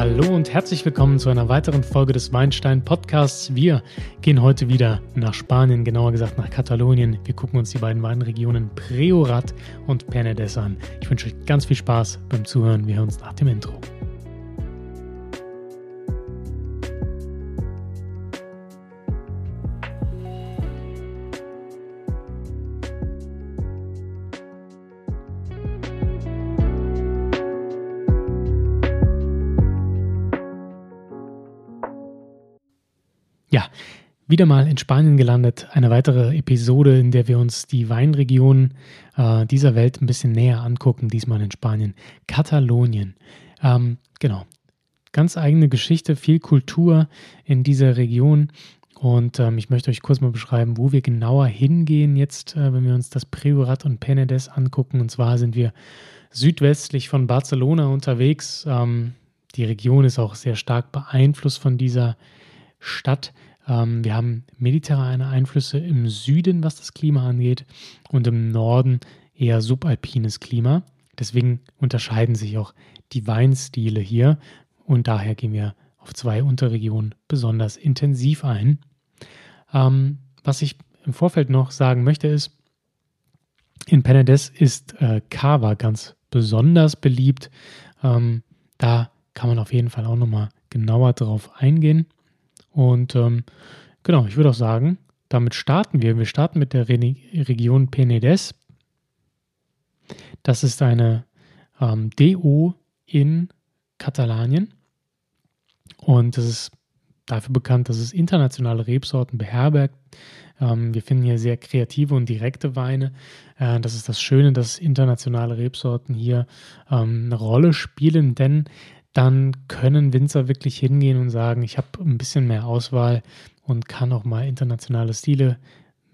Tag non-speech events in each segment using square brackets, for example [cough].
Hallo und herzlich willkommen zu einer weiteren Folge des Weinstein Podcasts. Wir gehen heute wieder nach Spanien, genauer gesagt nach Katalonien. Wir gucken uns die beiden Weinregionen Priorat und Penedès an. Ich wünsche euch ganz viel Spaß beim Zuhören. Wir hören uns nach dem Intro. Ja, wieder mal in Spanien gelandet. Eine weitere Episode, in der wir uns die Weinregionen äh, dieser Welt ein bisschen näher angucken. Diesmal in Spanien. Katalonien. Ähm, genau. Ganz eigene Geschichte, viel Kultur in dieser Region. Und ähm, ich möchte euch kurz mal beschreiben, wo wir genauer hingehen jetzt, äh, wenn wir uns das Priorat und Penedès angucken. Und zwar sind wir südwestlich von Barcelona unterwegs. Ähm, die Region ist auch sehr stark beeinflusst von dieser Stadt. Ähm, wir haben mediterrane Einflüsse im Süden, was das Klima angeht, und im Norden eher subalpines Klima. Deswegen unterscheiden sich auch die Weinstile hier und daher gehen wir auf zwei Unterregionen besonders intensiv ein. Ähm, was ich im Vorfeld noch sagen möchte ist, in Penedès ist äh, Cava ganz besonders beliebt. Ähm, da kann man auf jeden Fall auch nochmal genauer drauf eingehen. Und ähm, genau, ich würde auch sagen, damit starten wir. Wir starten mit der Re Region Penedès. Das ist eine ähm, DO in Katalanien. Und das ist dafür bekannt, dass es internationale Rebsorten beherbergt. Ähm, wir finden hier sehr kreative und direkte Weine. Äh, das ist das Schöne, dass internationale Rebsorten hier ähm, eine Rolle spielen, denn dann können Winzer wirklich hingehen und sagen, ich habe ein bisschen mehr Auswahl und kann auch mal internationale Stile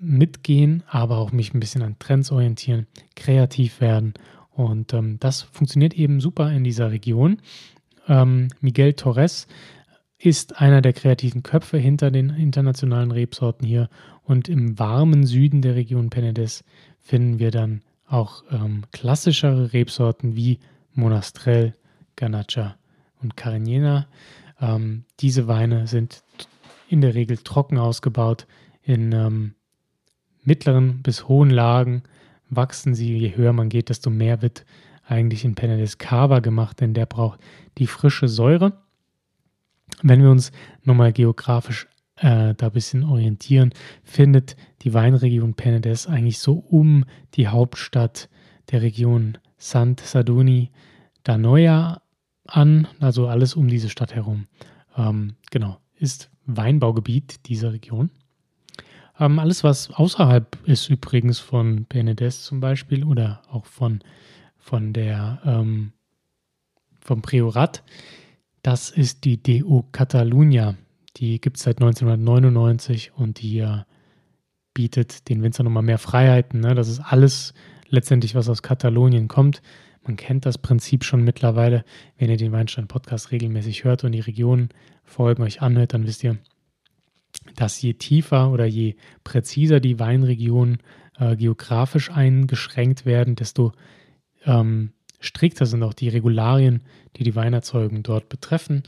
mitgehen, aber auch mich ein bisschen an Trends orientieren, kreativ werden. Und ähm, das funktioniert eben super in dieser Region. Ähm, Miguel Torres ist einer der kreativen Köpfe hinter den internationalen Rebsorten hier. Und im warmen Süden der Region Penedès finden wir dann auch ähm, klassischere Rebsorten wie Monastrell, Ganacha und Carignana. Ähm, diese Weine sind in der Regel trocken ausgebaut. In ähm, mittleren bis hohen Lagen wachsen sie. Je höher man geht, desto mehr wird eigentlich in Penedès Cava gemacht, denn der braucht die frische Säure. Wenn wir uns nochmal geografisch äh, da ein bisschen orientieren, findet die Weinregion Penedès eigentlich so um die Hauptstadt der Region Sant Saduni d'Anoia an, also alles um diese Stadt herum. Ähm, genau, ist Weinbaugebiet dieser Region. Ähm, alles, was außerhalb ist, übrigens von Penedès zum Beispiel oder auch von, von der ähm, vom Priorat, das ist die DO Catalunya. Die gibt es seit 1999 und die äh, bietet den Winzern nochmal mehr Freiheiten. Ne? Das ist alles letztendlich, was aus Katalonien kommt. Man kennt das Prinzip schon mittlerweile. Wenn ihr den Weinstein-Podcast regelmäßig hört und die Regionenfolgen euch anhört, dann wisst ihr, dass je tiefer oder je präziser die Weinregionen äh, geografisch eingeschränkt werden, desto ähm, strikter sind auch die Regularien, die die Weinerzeugung dort betreffen.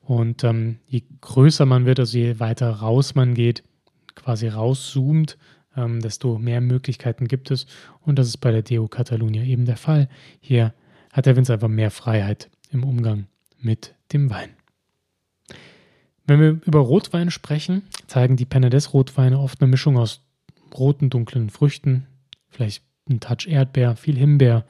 Und ähm, je größer man wird, also je weiter raus man geht, quasi rauszoomt, ähm, desto mehr Möglichkeiten gibt es. Und das ist bei der Deo Catalunya eben der Fall. Hier hat der Winzer einfach mehr Freiheit im Umgang mit dem Wein. Wenn wir über Rotwein sprechen, zeigen die Penedès-Rotweine oft eine Mischung aus roten, dunklen Früchten, vielleicht ein Touch Erdbeer, viel Himbeer,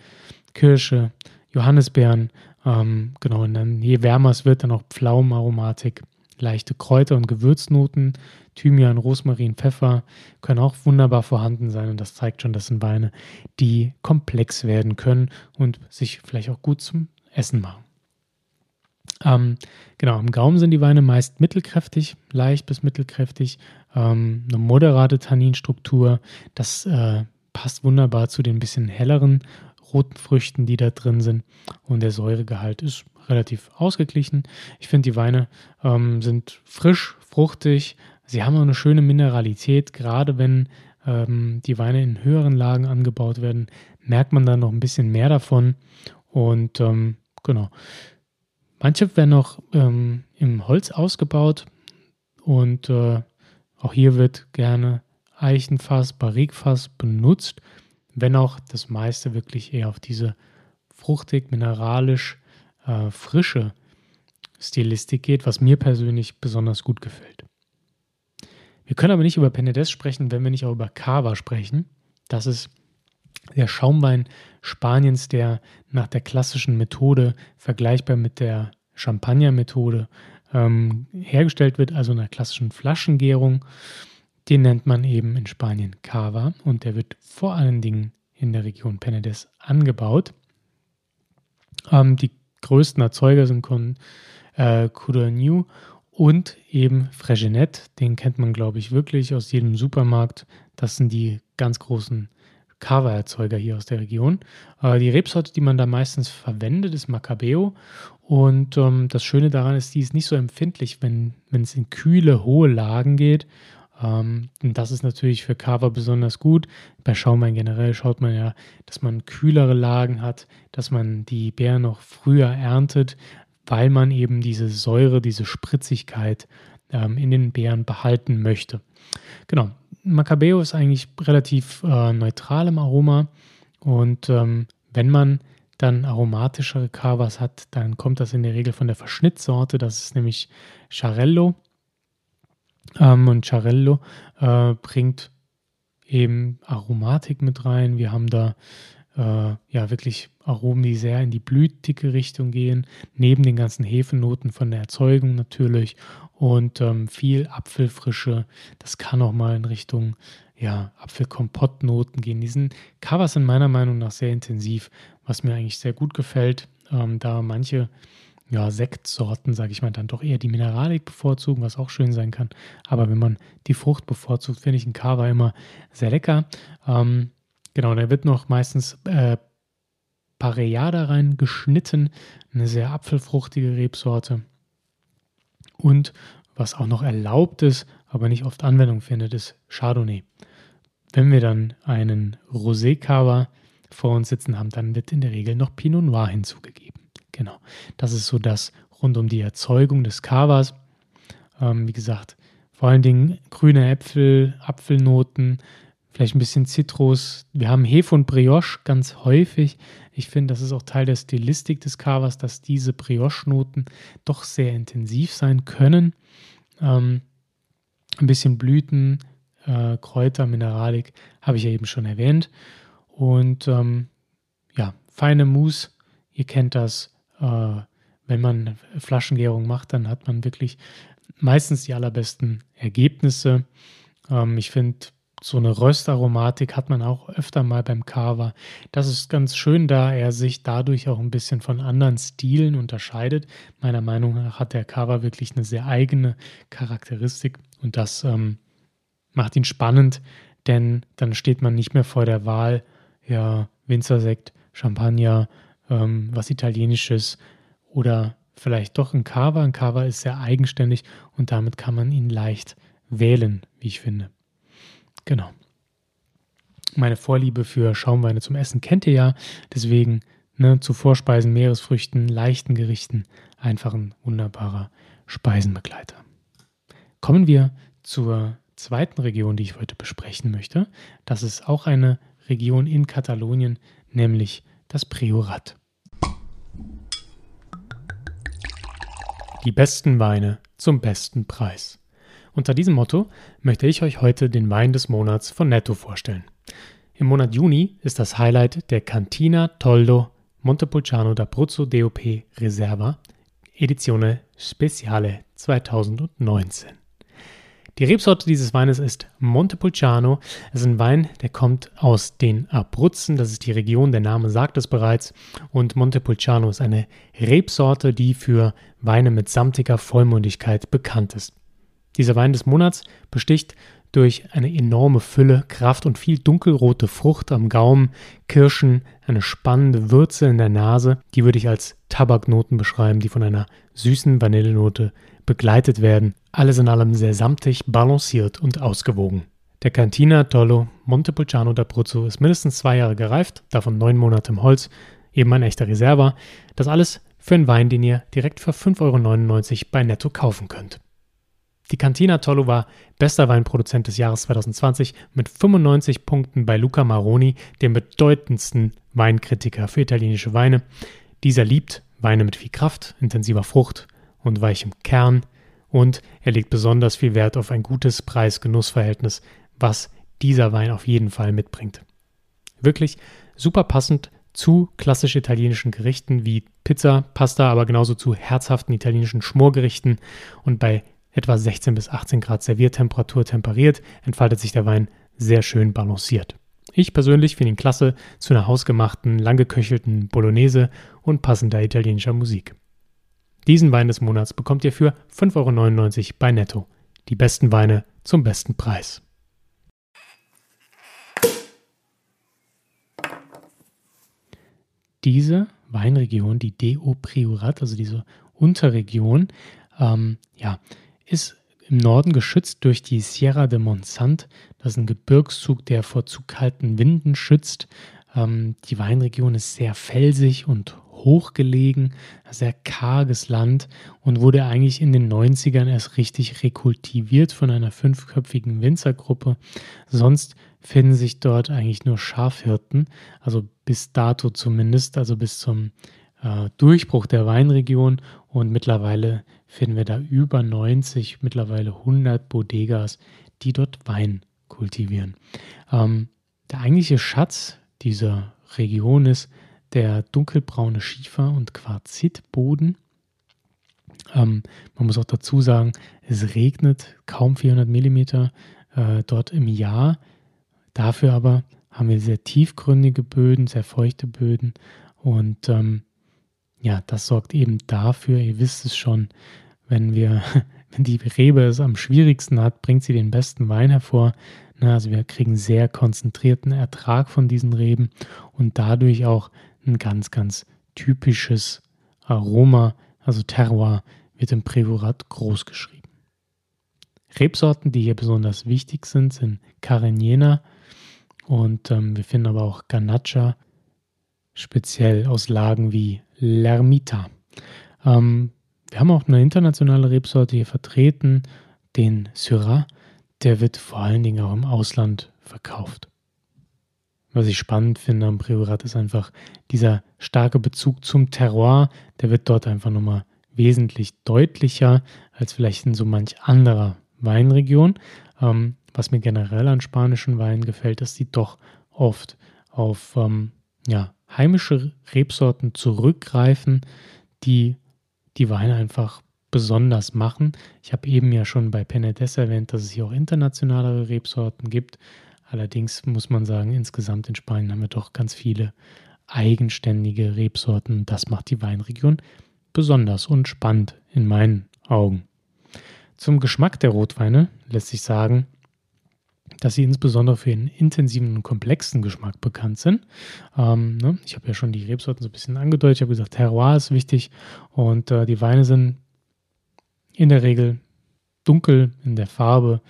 Kirsche, Johannisbeeren. Ähm, genau, und dann je wärmer es wird, dann auch Pflaumenaromatik leichte Kräuter- und Gewürznoten, Thymian, Rosmarin, Pfeffer können auch wunderbar vorhanden sein und das zeigt schon, das sind Weine, die komplex werden können und sich vielleicht auch gut zum Essen machen. Ähm, genau, im Gaumen sind die Weine meist mittelkräftig, leicht bis mittelkräftig, ähm, eine moderate Tanninstruktur. Das äh, passt wunderbar zu den bisschen helleren roten Früchten, die da drin sind. Und der Säuregehalt ist relativ ausgeglichen. Ich finde, die Weine ähm, sind frisch, fruchtig. Sie haben auch eine schöne Mineralität. Gerade wenn ähm, die Weine in höheren Lagen angebaut werden, merkt man dann noch ein bisschen mehr davon. Und ähm, genau. Manche werden auch ähm, im Holz ausgebaut und äh, auch hier wird gerne Eichenfass, Barrikfass benutzt, wenn auch das meiste wirklich eher auf diese fruchtig, mineralisch, äh, frische Stilistik geht, was mir persönlich besonders gut gefällt. Wir können aber nicht über Penedès sprechen, wenn wir nicht auch über Cava sprechen. Das ist der Schaumwein Spaniens, der nach der klassischen Methode vergleichbar mit der Champagner-Methode ähm, hergestellt wird, also einer klassischen Flaschengärung. Den nennt man eben in Spanien Cava und der wird vor allen Dingen in der Region Penedès angebaut. Ähm, die größten Erzeuger sind Con, äh, Coudagnou und eben Fregenet. Den kennt man, glaube ich, wirklich aus jedem Supermarkt. Das sind die ganz großen Cava-Erzeuger hier aus der Region. Äh, die Rebsorte, die man da meistens verwendet, ist Macabeo. Und ähm, das Schöne daran ist, die ist nicht so empfindlich, wenn es in kühle, hohe Lagen geht. Ähm, und das ist natürlich für Cava besonders gut. Bei Schaumwein generell schaut man ja, dass man kühlere Lagen hat, dass man die Beeren noch früher erntet, weil man eben diese Säure, diese Spritzigkeit ähm, in den Beeren behalten möchte. Genau, Macabeo ist eigentlich relativ äh, neutral im Aroma und ähm, wenn man dann aromatischere Cavas hat, dann kommt das in der Regel von der Verschnittsorte, das ist nämlich Charello. Ähm, und Charello äh, bringt eben Aromatik mit rein. Wir haben da äh, ja wirklich Aromen, die sehr in die blütige Richtung gehen, neben den ganzen Hefenoten von der Erzeugung natürlich und ähm, viel Apfelfrische. Das kann auch mal in Richtung ja, Apfelkompott-Noten gehen. Diesen Covers sind meiner Meinung nach sehr intensiv, was mir eigentlich sehr gut gefällt, ähm, da manche ja, Sektsorten, sage ich mal, dann doch eher die Mineralik bevorzugen, was auch schön sein kann. Aber wenn man die Frucht bevorzugt, finde ich einen Cava immer sehr lecker. Ähm, genau, da wird noch meistens äh, Pareada rein geschnitten, eine sehr apfelfruchtige Rebsorte. Und was auch noch erlaubt ist, aber nicht oft Anwendung findet, ist Chardonnay. Wenn wir dann einen Rosé-Cava vor uns sitzen haben, dann wird in der Regel noch Pinot Noir hinzugegeben. Genau. Das ist so das rund um die Erzeugung des Cavas. Ähm, wie gesagt, vor allen Dingen grüne Äpfel, Apfelnoten, vielleicht ein bisschen Zitrus. Wir haben Hefe und Brioche ganz häufig. Ich finde, das ist auch Teil der Stilistik des Cavas, dass diese Brioche-Noten doch sehr intensiv sein können. Ähm, ein bisschen Blüten, äh, Kräuter, Mineralik habe ich ja eben schon erwähnt. Und ähm, ja, feine Mousse, ihr kennt das. Äh, wenn man Flaschengärung macht, dann hat man wirklich meistens die allerbesten Ergebnisse. Ähm, ich finde, so eine Röstaromatik hat man auch öfter mal beim Cava. Das ist ganz schön, da er sich dadurch auch ein bisschen von anderen Stilen unterscheidet. Meiner Meinung nach hat der Cava wirklich eine sehr eigene Charakteristik und das ähm, macht ihn spannend, denn dann steht man nicht mehr vor der Wahl, ja, Winzersekt, Champagner, ähm, was Italienisches oder vielleicht doch ein Cava. Ein Cava ist sehr eigenständig und damit kann man ihn leicht wählen, wie ich finde. Genau. Meine Vorliebe für Schaumweine zum Essen kennt ihr ja. Deswegen ne, zu Vorspeisen, Meeresfrüchten, leichten Gerichten einfach ein wunderbarer Speisenbegleiter. Kommen wir zur zweiten Region, die ich heute besprechen möchte. Das ist auch eine Region in Katalonien, nämlich das Priorat. Die besten Weine zum besten Preis. Unter diesem Motto möchte ich euch heute den Wein des Monats von Netto vorstellen. Im Monat Juni ist das Highlight der Cantina Toldo Montepulciano d'Abruzzo DOP Reserva Edizione Speciale 2019. Die Rebsorte dieses Weines ist Montepulciano. Es ist ein Wein, der kommt aus den Abruzzen. Das ist die Region, der Name sagt es bereits. Und Montepulciano ist eine Rebsorte, die für Weine mit samtiger Vollmundigkeit bekannt ist. Dieser Wein des Monats besticht durch eine enorme Fülle, Kraft und viel dunkelrote Frucht am Gaumen, Kirschen, eine spannende Würze in der Nase, die würde ich als Tabaknoten beschreiben, die von einer süßen Vanillenote begleitet werden. Alles in allem sehr samtig, balanciert und ausgewogen. Der Cantina Tollo Montepulciano d'Abruzzo ist mindestens zwei Jahre gereift, davon neun Monate im Holz, eben ein echter Reserva. Das alles für einen Wein, den ihr direkt für 5,99 Euro bei Netto kaufen könnt. Die Cantina Tollo war bester Weinproduzent des Jahres 2020 mit 95 Punkten bei Luca Maroni, dem bedeutendsten Weinkritiker für italienische Weine. Dieser liebt Weine mit viel Kraft, intensiver Frucht und weichem Kern und er legt besonders viel Wert auf ein gutes Preis-Genuss-Verhältnis, was dieser Wein auf jeden Fall mitbringt. Wirklich super passend zu klassisch italienischen Gerichten wie Pizza, Pasta, aber genauso zu herzhaften italienischen Schmorgerichten und bei etwa 16 bis 18 Grad Serviertemperatur temperiert, entfaltet sich der Wein sehr schön balanciert. Ich persönlich finde ihn klasse zu einer hausgemachten, langgeköchelten Bolognese und passender italienischer Musik. Diesen Wein des Monats bekommt ihr für 5,99 Euro bei Netto. Die besten Weine zum besten Preis. Diese Weinregion, die Deo Priorat, also diese Unterregion, ähm, ja, ist im Norden geschützt durch die Sierra de Montsant. Das ist ein Gebirgszug, der vor zu kalten Winden schützt. Ähm, die Weinregion ist sehr felsig und hochgelegen, sehr karges Land und wurde eigentlich in den 90ern erst richtig rekultiviert von einer fünfköpfigen Winzergruppe. Sonst finden sich dort eigentlich nur Schafhirten, also bis dato zumindest, also bis zum äh, Durchbruch der Weinregion und mittlerweile finden wir da über 90, mittlerweile 100 Bodegas, die dort Wein kultivieren. Ähm, der eigentliche Schatz dieser Region ist der dunkelbraune Schiefer- und Quarzitboden. Ähm, man muss auch dazu sagen, es regnet kaum 400 Millimeter äh, dort im Jahr. Dafür aber haben wir sehr tiefgründige Böden, sehr feuchte Böden und ähm, ja, das sorgt eben dafür, ihr wisst es schon, wenn wir, [laughs] wenn die Rebe es am schwierigsten hat, bringt sie den besten Wein hervor. Also wir kriegen sehr konzentrierten Ertrag von diesen Reben und dadurch auch ein ganz, ganz typisches Aroma, also Terroir, wird im Priorat groß geschrieben. Rebsorten, die hier besonders wichtig sind, sind Carignana und ähm, wir finden aber auch Ganacha, speziell aus Lagen wie Lermita. Ähm, wir haben auch eine internationale Rebsorte hier vertreten, den Syrah. Der wird vor allen Dingen auch im Ausland verkauft. Was ich spannend finde am Priorat ist einfach dieser starke Bezug zum Terroir. Der wird dort einfach nochmal wesentlich deutlicher als vielleicht in so manch anderer Weinregion. Ähm, was mir generell an spanischen Weinen gefällt, ist, die doch oft auf ähm, ja, heimische Rebsorten zurückgreifen, die die Weine einfach besonders machen. Ich habe eben ja schon bei Penedès erwähnt, dass es hier auch internationalere Rebsorten gibt. Allerdings muss man sagen, insgesamt in Spanien haben wir doch ganz viele eigenständige Rebsorten. Das macht die Weinregion besonders und spannend in meinen Augen. Zum Geschmack der Rotweine lässt sich sagen, dass sie insbesondere für ihren intensiven und komplexen Geschmack bekannt sind. Ähm, ne? Ich habe ja schon die Rebsorten so ein bisschen angedeutet. Ich habe gesagt, Terroir ist wichtig und äh, die Weine sind in der Regel dunkel in der Farbe,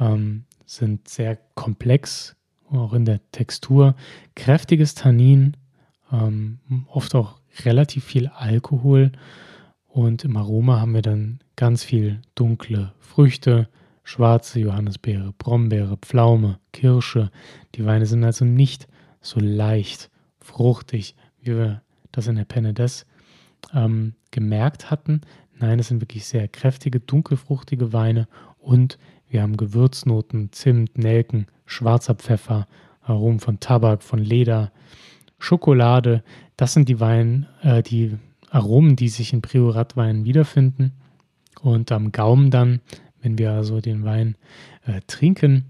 ähm, sind sehr komplex, auch in der Textur, kräftiges Tannin, ähm, oft auch relativ viel Alkohol und im Aroma haben wir dann ganz viel dunkle Früchte, schwarze Johannisbeere, Brombeere, Pflaume, Kirsche. Die Weine sind also nicht so leicht, fruchtig, wie wir das in der Penedès ähm, gemerkt hatten. Nein, es sind wirklich sehr kräftige, dunkelfruchtige Weine und wir haben Gewürznoten, Zimt, Nelken, schwarzer Pfeffer, Aromen von Tabak, von Leder, Schokolade. Das sind die Weine, äh, die Aromen, die sich in Prioratweinen wiederfinden. Und am Gaumen dann wenn wir also den Wein äh, trinken,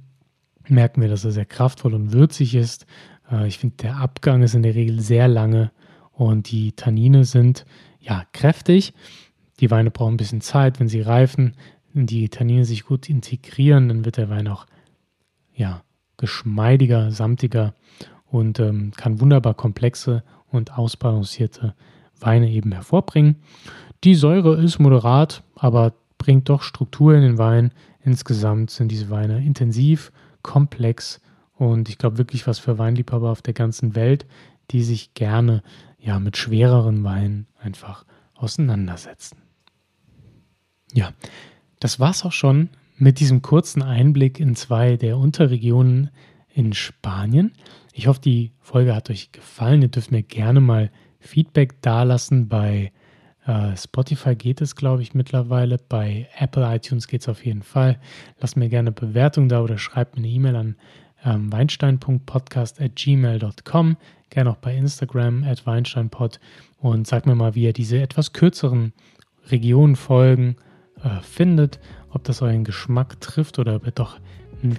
merken wir, dass er sehr kraftvoll und würzig ist. Äh, ich finde, der Abgang ist in der Regel sehr lange und die Tannine sind ja kräftig. Die Weine brauchen ein bisschen Zeit, wenn sie reifen, die Tannine sich gut integrieren, dann wird der Wein auch ja, geschmeidiger, samtiger und ähm, kann wunderbar komplexe und ausbalancierte Weine eben hervorbringen. Die Säure ist moderat, aber bringt doch Struktur in den Wein. Insgesamt sind diese Weine intensiv, komplex und ich glaube wirklich was für Weinliebhaber auf der ganzen Welt, die sich gerne ja mit schwereren Weinen einfach auseinandersetzen. Ja, das war's auch schon mit diesem kurzen Einblick in zwei der Unterregionen in Spanien. Ich hoffe, die Folge hat euch gefallen. Ihr dürft mir gerne mal Feedback dalassen. Bei äh, Spotify geht es, glaube ich, mittlerweile. Bei Apple iTunes geht es auf jeden Fall. Lasst mir gerne Bewertung da oder schreibt mir eine E-Mail an ähm, weinstein.podcast.gmail.com. Gerne auch bei Instagram at weinsteinpod und sagt mir mal, wie ihr diese etwas kürzeren Regionenfolgen äh, findet, ob das euren Geschmack trifft oder ob ihr doch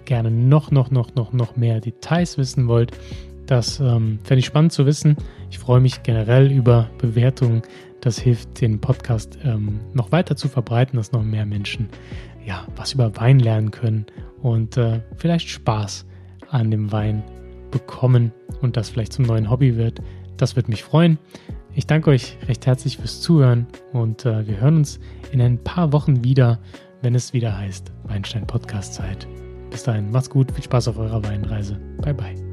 gerne noch, noch, noch, noch, noch mehr Details wissen wollt. Das ähm, fände ich spannend zu wissen. Ich freue mich generell über Bewertungen. Das hilft, den Podcast ähm, noch weiter zu verbreiten, dass noch mehr Menschen ja, was über Wein lernen können und äh, vielleicht Spaß an dem Wein bekommen und das vielleicht zum neuen Hobby wird. Das würde mich freuen. Ich danke euch recht herzlich fürs Zuhören und äh, wir hören uns in ein paar Wochen wieder, wenn es wieder heißt Weinstein Podcast Zeit. Bis dahin, macht's gut, viel Spaß auf eurer Weinreise. Bye bye.